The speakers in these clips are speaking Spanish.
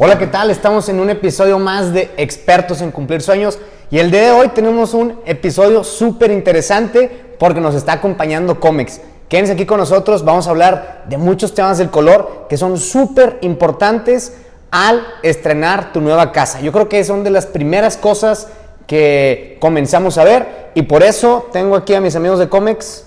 Hola, ¿qué tal? Estamos en un episodio más de Expertos en Cumplir Sueños y el día de hoy tenemos un episodio súper interesante porque nos está acompañando Comex. Quédense aquí con nosotros, vamos a hablar de muchos temas del color que son súper importantes al estrenar tu nueva casa. Yo creo que son de las primeras cosas que comenzamos a ver y por eso tengo aquí a mis amigos de Comex.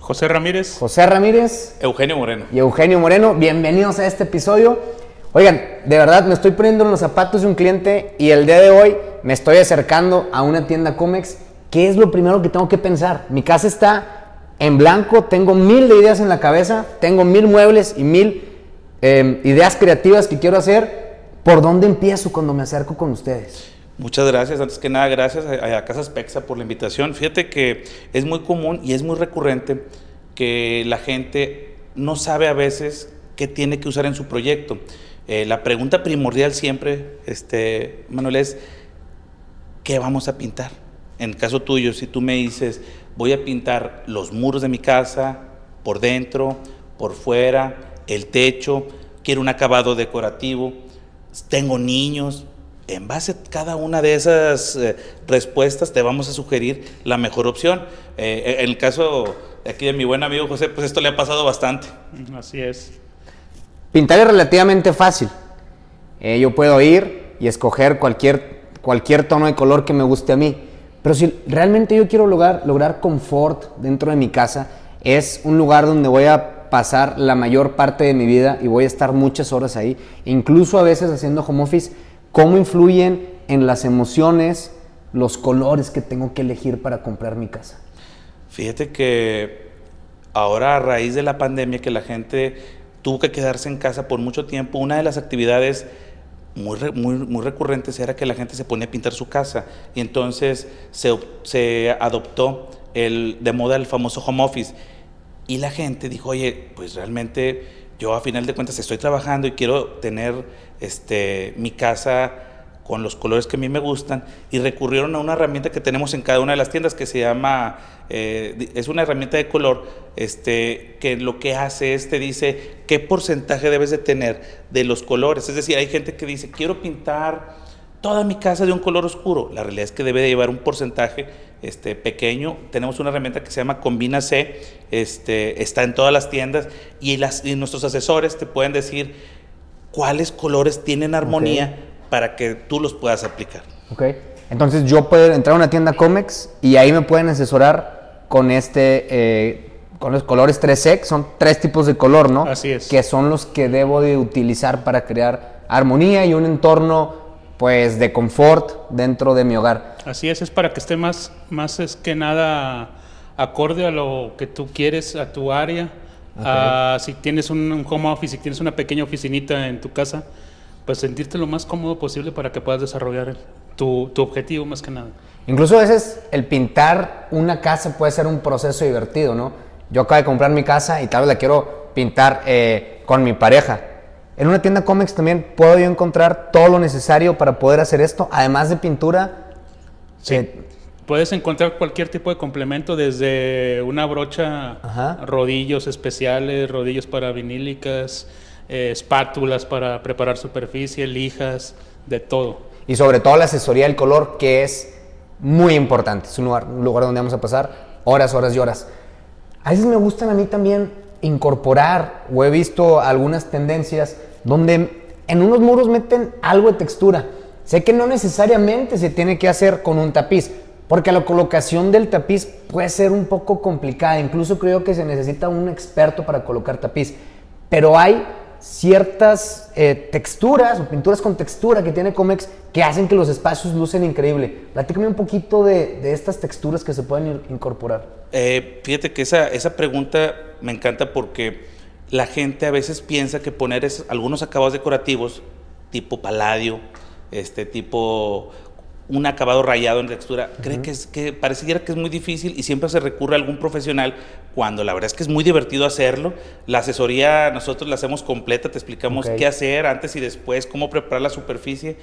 José Ramírez. José Ramírez. Eugenio Moreno. Y Eugenio Moreno. Bienvenidos a este episodio. Oigan, de verdad me estoy poniendo en los zapatos de un cliente y el día de hoy me estoy acercando a una tienda Comex. ¿Qué es lo primero que tengo que pensar? Mi casa está en blanco, tengo mil de ideas en la cabeza, tengo mil muebles y mil eh, ideas creativas que quiero hacer. ¿Por dónde empiezo cuando me acerco con ustedes? Muchas gracias. Antes que nada, gracias a, a Casas Pexa por la invitación. Fíjate que es muy común y es muy recurrente que la gente no sabe a veces qué tiene que usar en su proyecto. Eh, la pregunta primordial siempre, este, Manuel, es ¿qué vamos a pintar? En el caso tuyo, si tú me dices, voy a pintar los muros de mi casa, por dentro, por fuera, el techo, quiero un acabado decorativo, tengo niños, en base a cada una de esas eh, respuestas te vamos a sugerir la mejor opción. Eh, en el caso aquí de mi buen amigo José, pues esto le ha pasado bastante. Así es. Pintar es relativamente fácil. Eh, yo puedo ir y escoger cualquier, cualquier tono de color que me guste a mí. Pero si realmente yo quiero lograr, lograr confort dentro de mi casa, es un lugar donde voy a pasar la mayor parte de mi vida y voy a estar muchas horas ahí, incluso a veces haciendo home office cómo influyen en las emociones los colores que tengo que elegir para comprar mi casa. Fíjate que ahora a raíz de la pandemia que la gente tuvo que quedarse en casa por mucho tiempo, una de las actividades muy, muy, recurrentes era que la gente se ponía a pintar su casa. Y entonces se, se adoptó el, de moda el famoso home office. Y la gente dijo, oye, pues realmente yo a final de cuentas estoy trabajando y quiero tener este, mi casa con los colores que a mí me gustan y recurrieron a una herramienta que tenemos en cada una de las tiendas que se llama, eh, es una herramienta de color este, que lo que hace es te dice qué porcentaje debes de tener de los colores. Es decir, hay gente que dice, quiero pintar toda mi casa de un color oscuro. La realidad es que debe de llevar un porcentaje este, pequeño. Tenemos una herramienta que se llama Combina C, este, está en todas las tiendas y, las, nuestros asesores te pueden decir cuáles colores tienen armonía para que tú los puedas aplicar. Ok, entonces yo puedo entrar a una tienda Comex y ahí me pueden asesorar con este... Eh, con los colores 3 son tres tipos de color, ¿no? Así es. Que son los que debo de utilizar para crear armonía y un entorno pues de confort dentro de mi hogar. Así es, es para que esté más, más es que nada acorde a lo que tú quieres, a tu área. si tienes un, home office, si tienes una pequeña oficinita en tu casa, pues sentirte lo más cómodo posible para que puedas desarrollar tu, tu objetivo más que nada. Incluso a veces el pintar una casa puede ser un proceso divertido, ¿no? Yo acabo de comprar mi casa y tal vez la quiero pintar eh, con mi pareja en una tienda cómics también puedo yo encontrar todo lo necesario para poder hacer esto, además de pintura. Sí. Eh, Puedes encontrar cualquier tipo de complemento, desde una brocha, rodillos especiales, rodillos para vinílicas, eh, espátulas para preparar superficie, lijas, de todo. Y sobre todo la asesoría del color, que es muy importante. Es un lugar, un lugar donde vamos a pasar horas, horas y horas. A veces me gustan a mí también incorporar, o he visto algunas tendencias donde en unos muros meten algo de textura. Sé que no necesariamente se tiene que hacer con un tapiz, porque la colocación del tapiz puede ser un poco complicada. Incluso creo que se necesita un experto para colocar tapiz. Pero hay ciertas eh, texturas o pinturas con textura que tiene Comex que hacen que los espacios lucen increíble. Platícame un poquito de, de estas texturas que se pueden incorporar. Eh, fíjate que esa, esa pregunta me encanta porque la gente a veces piensa que poner algunos acabados decorativos, tipo paladio, este tipo un acabado rayado en textura, cree que, es, que pareciera que es muy difícil y siempre se recurre a algún profesional cuando la verdad es que es muy divertido hacerlo. La asesoría nosotros la hacemos completa, te explicamos qué hacer antes y después, cómo preparar la superficie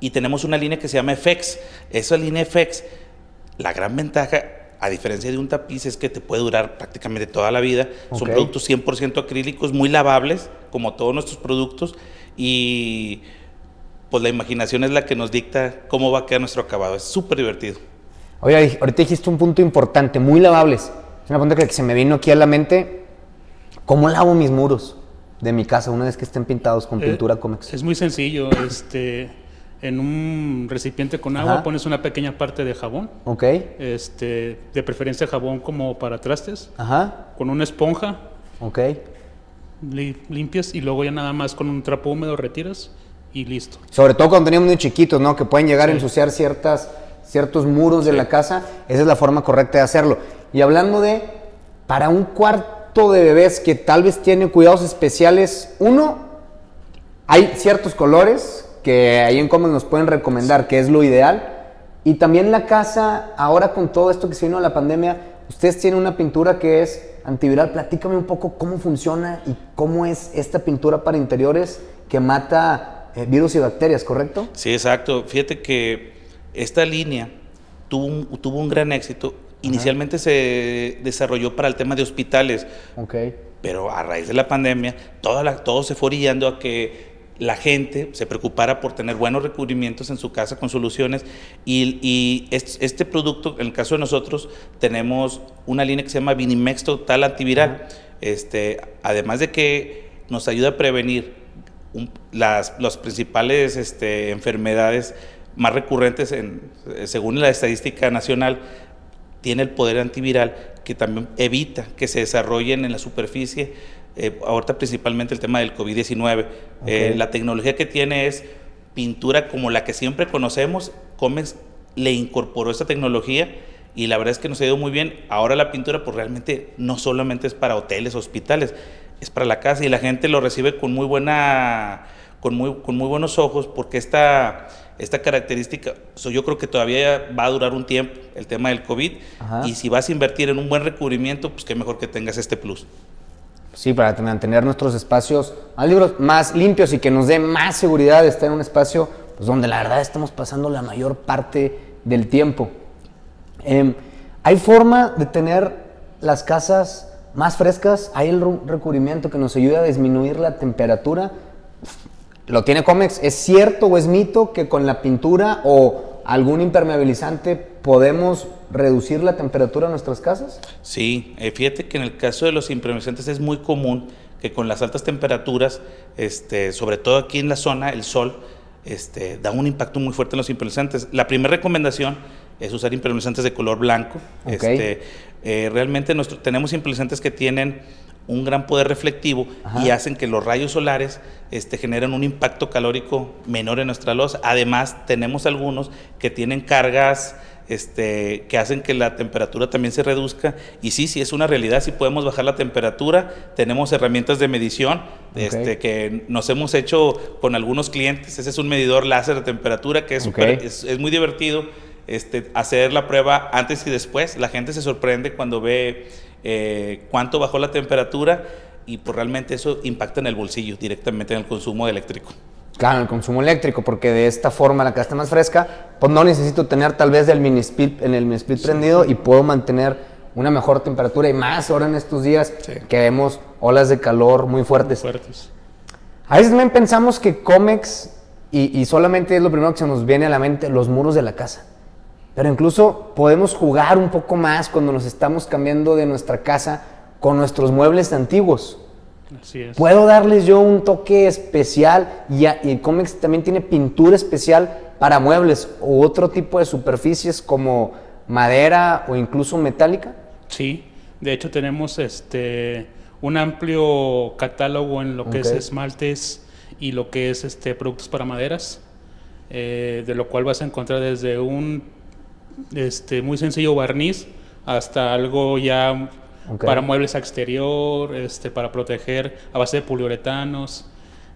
y tenemos una línea que se llama FX. Esa línea FX, la gran ventaja a diferencia de un tapiz, es que te puede durar prácticamente toda la vida. Son productos 100% acrílicos, muy lavables, como todos nuestros productos, y pues la imaginación es la que nos dicta cómo va a quedar nuestro acabado. Es súper divertido. Oye, ahorita dijiste un punto importante, muy lavables. Es una pregunta que se me vino aquí a la mente. ¿Cómo lavo mis muros de mi casa una vez que estén pintados con Eh, pintura Comex? Es muy sencillo. Este, en un recipiente con agua Ajá. pones una pequeña parte de jabón. Ok, Este, de preferencia jabón como para trastes. ajá, Con una esponja ok. li- limpias y luego ya nada más con un trapo húmedo retiras y listo. Sobre todo cuando tenemos niños chiquitos, ¿no? Que pueden llegar a ensuciar ciertas, ciertos muros de la casa. Esa es la forma correcta de hacerlo. Y hablando de, para un cuarto de bebés que tal vez tiene cuidados especiales, uno, hay ciertos colores que ahí en Comex nos pueden recomendar, que es lo ideal. Y también la casa, ahora con todo esto que se vino de la pandemia, ustedes tienen una pintura que es antiviral. Platícame un poco cómo funciona y cómo es esta pintura para interiores que mata eh, virus y bacterias, ¿correcto? Sí, exacto. Fíjate que esta línea tuvo un, tuvo un gran éxito. Inicialmente se desarrolló para el tema de hospitales, Ok. pero a raíz de la pandemia la- todo se fue orillando a que la gente se preocupara por tener buenos recubrimientos en su casa con soluciones y, y es- este producto, en el caso de nosotros, tenemos una línea que se llama Vinimex Total Antiviral. Este, además de que nos ayuda a prevenir un- las las principales este, enfermedades más recurrentes en, eh, según la estadística nacional, tiene el poder antiviral que también evita que se desarrollen en la superficie, eh, ahorita principalmente el tema del COVID-19. Eh, la tecnología que tiene es pintura como la que siempre conocemos, Comex le incorporó esta tecnología y la verdad es que nos ha ido muy bien. Ahora la pintura pues realmente no solamente es para hoteles, hospitales, es para la casa y la gente lo recibe con muy buena con muy, con muy buenos ojos porque esta, esta característica, so, yo creo que todavía va a durar un tiempo el tema del COVID Ajá. y si vas a invertir en un buen recubrimiento, pues qué mejor que tengas este plus. Sí, para mantener nuestros espacios más, libros, más limpios y que nos dé más seguridad de estar en un espacio pues, donde la verdad estamos pasando la mayor parte del tiempo. Em, ¿Hay forma de tener las casas más frescas? ¿Hay el recubrimiento que nos ayuda a disminuir la temperatura? ¿Lo tiene Comex? ¿Es cierto o es mito que con la pintura o algún impermeabilizante podemos reducir la temperatura de nuestras casas? Sí, eh, fíjate que en el caso de los impermeabilizantes es muy común que con las altas temperaturas, este, sobre todo aquí en la zona, el sol este, da un impacto muy fuerte en los impermeabilizantes. La primera recomendación es usar impermeabilizantes de color blanco. Ok. Este, eh, realmente nuestro- tenemos impermeabilizantes que tienen un gran poder reflectivo Ajá. y hacen que los rayos solares este, generen un impacto calórico menor en nuestra losa. Además, tenemos algunos que tienen cargas este, que hacen que la temperatura también se reduzca. Y sí, sí, es una realidad, sí podemos bajar la temperatura. Tenemos herramientas de medición este, que nos hemos hecho con algunos clientes. Ese es un medidor láser de temperatura que es, Ok. súper- es, es muy divertido este, hacer la prueba antes y después. La gente se sorprende cuando ve eh, cuánto bajó la temperatura y pues realmente eso impacta en el bolsillo, directamente en el consumo eléctrico. Claro, el consumo eléctrico, porque de esta forma la casa está más fresca, pues no necesito tener tal vez el mini split, en el mini split prendido y puedo mantener una mejor temperatura y más ahora en estos días Sí. que vemos olas de calor muy fuertes. Fuertes. A veces también pensamos que Comex, y, y solamente es lo primero que se nos viene a la mente, los muros de la casa. Pero incluso podemos jugar un poco más cuando nos estamos cambiando de nuestra casa con nuestros muebles antiguos. Así es. Puedo darles yo un toque especial y, a- y Comex también tiene pintura especial para muebles u otro tipo de superficies como madera o incluso metálica. Sí, de hecho tenemos este un amplio catálogo en lo que es esmaltes y lo que es este productos para maderas, eh, de lo cual vas a encontrar desde un este muy sencillo barniz hasta algo ya para muebles a exterior, este para proteger a base de poliuretanos,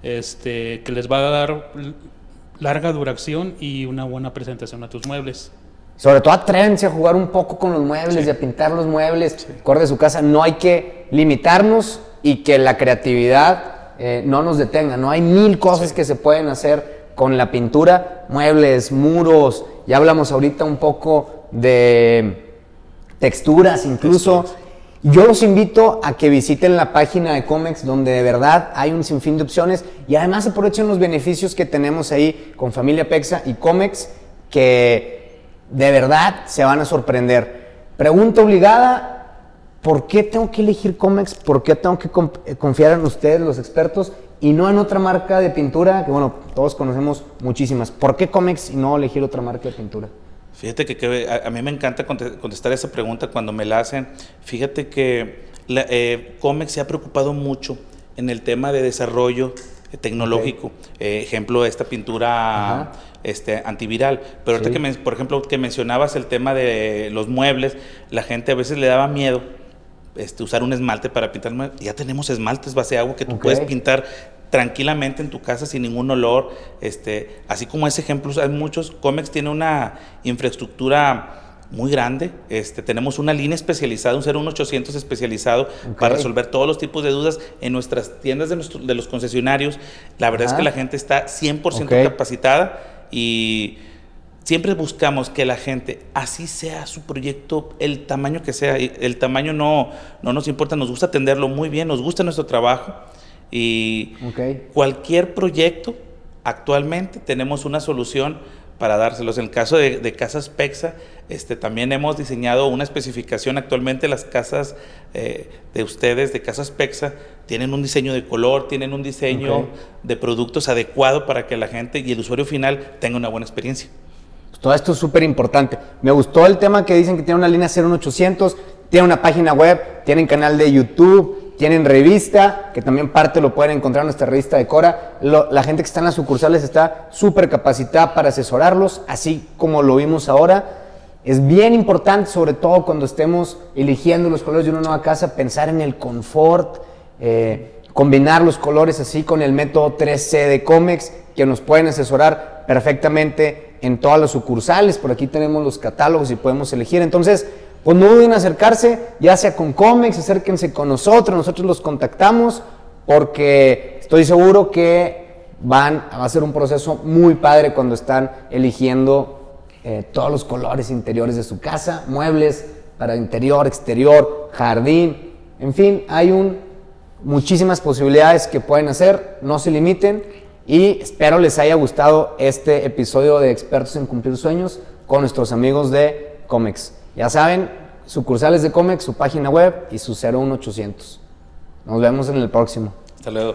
este que les va a dar larga duración y una buena presentación a tus muebles. Sobre todo atrévense a jugar un poco con los muebles y a pintar los muebles. Acorde de su casa, no hay que limitarnos y que la creatividad eh, no nos detenga. No hay mil cosas que se pueden hacer con la pintura, muebles, muros. Ya hablamos ahorita un poco de texturas incluso. Texturas. Yo los invito a que visiten la página de Comex, donde de verdad hay un sinfín de opciones y además aprovechen los beneficios que tenemos ahí con Familia Pexa y Comex, que de verdad se van a sorprender. Pregunta obligada, ¿por qué tengo que elegir Comex? ¿Por qué tengo que eh, confiar en ustedes, los expertos, y no en otra marca de pintura? Que bueno, todos conocemos muchísimas. ¿Por qué Comex y no elegir otra marca de pintura? Fíjate que, a, mí me encanta contestar esa pregunta cuando me la hacen. Fíjate que la, eh, Comex se ha preocupado mucho en el tema de desarrollo tecnológico. Eh, ejemplo, esta pintura este, antiviral. Pero ahorita que, por ejemplo, que mencionabas el tema de los muebles, la gente a veces le daba miedo este, usar un esmalte para pintar. Ya tenemos esmaltes base agua que tú puedes pintar tranquilamente en tu casa sin ningún olor. Este, así como ese ejemplo, hay muchos. Comex tiene una infraestructura muy grande. Este, tenemos una línea especializada, un 01800 especializado para resolver todos los tipos de dudas en nuestras tiendas de, los concesionarios. La verdad es que la gente está 100% capacitada y siempre buscamos que la gente, así sea su proyecto, el tamaño que sea, el tamaño no, no nos importa, nos gusta atenderlo muy bien, nos gusta nuestro trabajo. Y cualquier proyecto, actualmente tenemos una solución para dárselos. En el caso de, Casas PEXA, este, también hemos diseñado una especificación. Actualmente las casas eh, de ustedes, de Casas PEXA, tienen un diseño de color, tienen un diseño de productos adecuado para que la gente y el usuario final tenga una buena experiencia. Todo esto es súper importante. Me gustó el tema que dicen que tiene una línea 01800, tiene una página web, tienen canal de YouTube, tienen revista, que también parte lo pueden encontrar en nuestra revista de Cora. la gente que está en las sucursales está súper capacitada para asesorarlos, así como lo vimos ahora. Es bien importante, sobre todo cuando estemos eligiendo los colores de una nueva casa, pensar en el confort, eh, combinar los colores así con el método 3C de Comex, que nos pueden asesorar perfectamente en todas las sucursales. Por aquí tenemos los catálogos y podemos elegir. Entonces, pues no duden acercarse, ya sea con Comex, acérquense con nosotros, nosotros los contactamos, porque estoy seguro que van a ser un proceso muy padre cuando están eligiendo eh, todos los colores interiores de su casa, muebles para interior, exterior, jardín, en fin, hay un, muchísimas posibilidades que pueden hacer, no se limiten y espero les haya gustado este episodio de Expertos en Cumplir Sueños con nuestros amigos de Comex. Ya saben, sucursales de Comex, su página web y su 01800. Nos vemos en el próximo. Hasta luego.